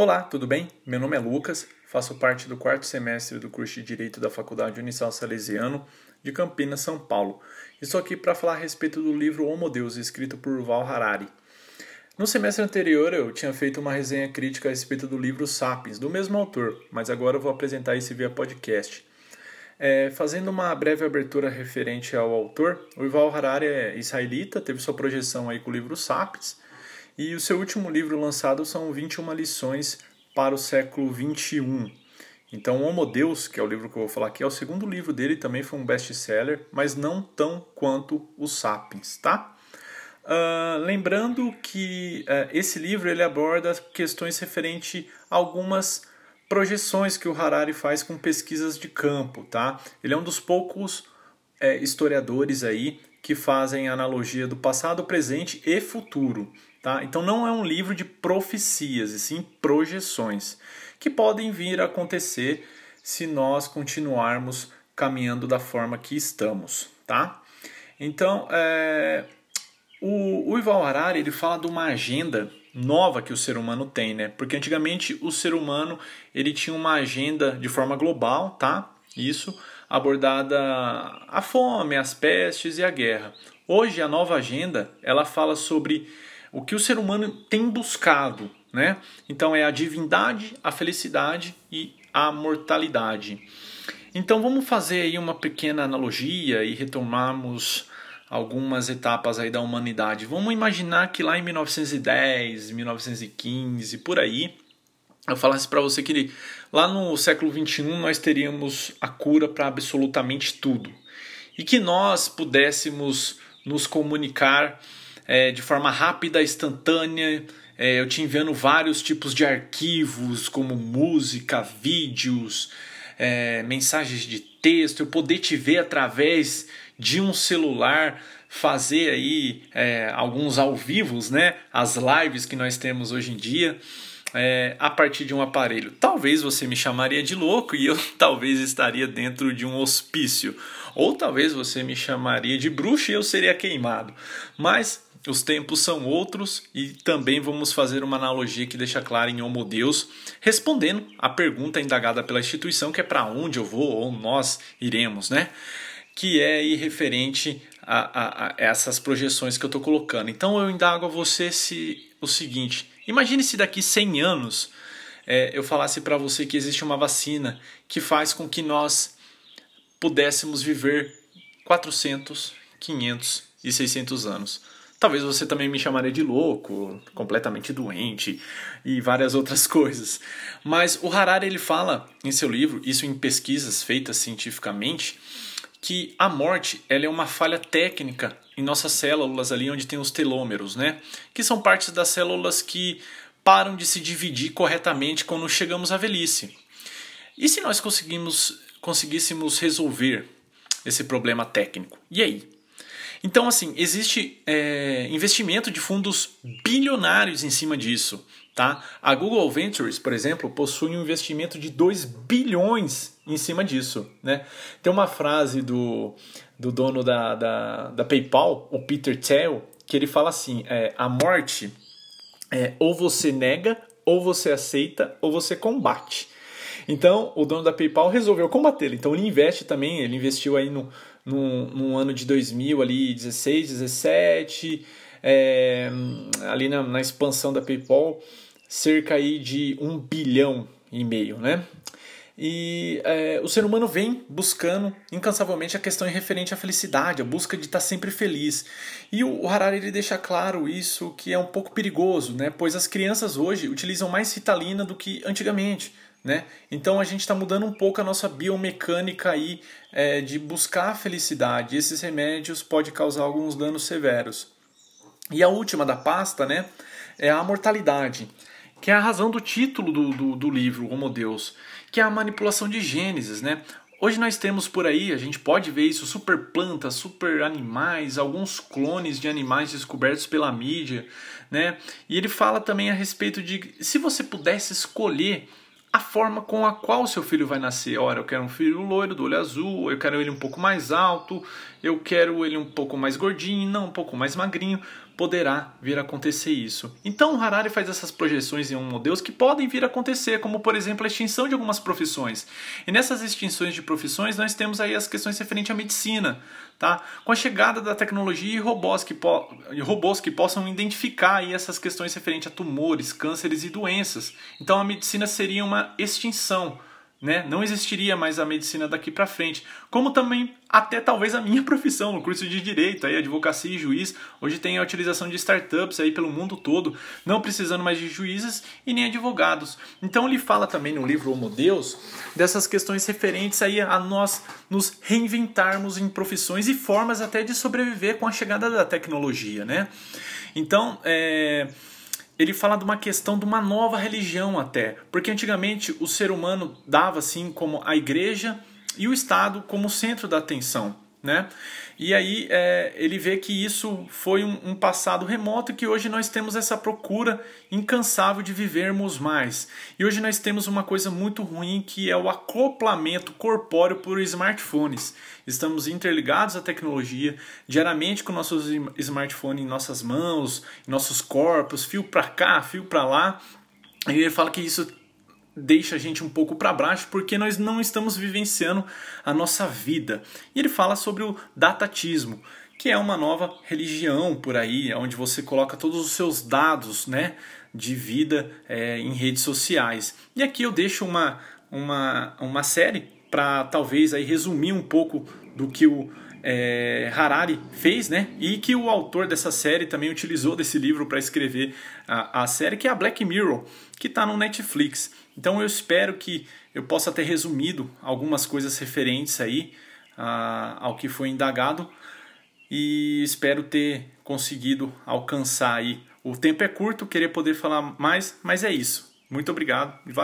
Olá, tudo bem? Meu nome é Lucas, faço parte do quarto semestre do curso de Direito da Faculdade Unisal Salesiano de Campinas, São Paulo. Estou aqui para falar a respeito do livro Homo Deus, escrito por Val Harari. No semestre anterior eu tinha feito uma resenha crítica a respeito do livro Sapiens, do mesmo autor, mas agora eu vou apresentar esse via podcast. É, fazendo uma breve abertura referente ao autor, o Yuval Harari é israelita, teve sua projeção aí com o livro Sapiens, e o seu último livro lançado são 21 lições para o século 21. Então, Homo Deus, que é o livro que eu vou falar aqui, é o segundo livro dele, também foi um best-seller, mas não tão quanto o Sapiens, tá? Uh, lembrando que uh, esse livro ele aborda questões referentes a algumas projeções que o Harari faz com pesquisas de campo, tá? Ele é um dos poucos é, historiadores aí que fazem analogia do passado, presente e futuro. Tá? Então não é um livro de profecias, e sim projeções, que podem vir a acontecer se nós continuarmos caminhando da forma que estamos. Tá? Então, é, o, o Ival Harari ele fala de uma agenda nova que o ser humano tem, né? Porque antigamente o ser humano ele tinha uma agenda de forma global, tá? Isso abordada a fome, as pestes e a guerra. Hoje a nova agenda ela fala sobre o que o ser humano tem buscado, né? Então é a divindade, a felicidade e a mortalidade. Então vamos fazer aí uma pequena analogia e retomarmos algumas etapas aí da humanidade. Vamos imaginar que lá em 1910, 1915, por aí, eu falasse para você que lá no século 21 nós teríamos a cura para absolutamente tudo e que nós pudéssemos nos comunicar é, de forma rápida, instantânea. É, eu te enviando vários tipos de arquivos, como música, vídeos, é, mensagens de texto, eu poder te ver através de um celular, fazer aí é, alguns ao vivos, né? As lives que nós temos hoje em dia. É, a partir de um aparelho. Talvez você me chamaria de louco e eu talvez estaria dentro de um hospício. Ou talvez você me chamaria de bruxo e eu seria queimado. Mas os tempos são outros e também vamos fazer uma analogia que deixa claro em Homo Deus, respondendo a pergunta indagada pela instituição, que é para onde eu vou ou nós iremos, né? Que é irreferente a, a, a essas projeções que eu estou colocando. Então eu indago a você se, o seguinte: imagine se daqui 100 anos é, eu falasse para você que existe uma vacina que faz com que nós pudéssemos viver 400, 500 e 600 anos. Talvez você também me chamaria de louco, completamente doente e várias outras coisas. Mas o Harari ele fala em seu livro, isso em pesquisas feitas cientificamente, que a morte ela é uma falha técnica em nossas células ali onde tem os telômeros, né? Que são partes das células que param de se dividir corretamente quando chegamos à velhice. E se nós conseguimos conseguíssemos resolver esse problema técnico? E aí? Então, assim, existe é, investimento de fundos bilionários em cima disso. Tá? A Google Ventures, por exemplo, possui um investimento de 2 bilhões em cima disso. Né? Tem uma frase do, do dono da, da, da PayPal, o Peter Thiel, que ele fala assim: é, a morte é ou você nega, ou você aceita, ou você combate. Então, o dono da PayPal resolveu combatê-lo. Então, ele investe também, ele investiu aí no, no, no ano de 2000, ali 16, 17, é, ali na, na expansão da PayPal, cerca aí de um bilhão e meio, né? E é, o ser humano vem buscando incansavelmente a questão referente à felicidade, a busca de estar sempre feliz. E o Harari ele deixa claro isso que é um pouco perigoso, né? pois as crianças hoje utilizam mais citalina do que antigamente. Né? Então a gente está mudando um pouco a nossa biomecânica aí é, de buscar a felicidade. Esses remédios podem causar alguns danos severos. E a última da pasta né, é a mortalidade, que é a razão do título do, do, do livro, Homo Deus, que é a manipulação de Gênesis. Né? Hoje nós temos por aí, a gente pode ver isso, super plantas, super animais, alguns clones de animais descobertos pela mídia. Né? E ele fala também a respeito de se você pudesse escolher a forma com a qual seu filho vai nascer. Ora, eu quero um filho loiro, do olho azul, eu quero ele um pouco mais alto, eu quero ele um pouco mais gordinho, não um pouco mais magrinho. Poderá vir a acontecer isso. Então Harari faz essas projeções em um Deus que podem vir a acontecer, como por exemplo a extinção de algumas profissões. E nessas extinções de profissões nós temos aí as questões referentes à medicina, tá? Com a chegada da tecnologia e robôs que, po robôs que possam identificar aí essas questões referentes a tumores, cânceres e doenças. Então a medicina seria uma extinção né? Não existiria mais a medicina daqui para frente, como também até talvez a minha profissão no curso de direito, aí advocacia e juiz, hoje tem a utilização de startups aí pelo mundo todo, não precisando mais de juízes e nem advogados. Então ele fala também no livro Homo Deus dessas questões referentes aí a nós nos reinventarmos em profissões e formas até de sobreviver com a chegada da tecnologia, né? Então, é ele fala de uma questão de uma nova religião até, porque antigamente o ser humano dava assim como a igreja e o Estado como centro da atenção, né? E aí é, ele vê que isso foi um, um, passado remoto que hoje nós temos essa procura incansável de vivermos mais. E hoje nós temos uma coisa muito ruim que é o acoplamento corpóreo por smartphones. Estamos interligados à tecnologia, diariamente com nossos smartphones em nossas mãos, em nossos corpos, fio para cá, fio para lá. E ele fala que isso deixa a gente um pouco para baixo porque nós não estamos vivenciando a nossa vida. E ele fala sobre o datatismo, que é uma nova religião por aí, onde você coloca todos os seus dados né, de vida é, em redes sociais. E aqui eu deixo uma, uma, uma série para talvez aí resumir um pouco do que o é, Harari fez, né? E que o autor dessa série também utilizou desse livro para escrever a, a série, que é a Black Mirror, que está no Netflix. Então eu espero que eu possa ter resumido algumas coisas referentes aí a, ao que foi indagado e espero ter conseguido alcançar aí. O tempo é curto, querer poder falar mais, mas é isso. Muito obrigado e valeu.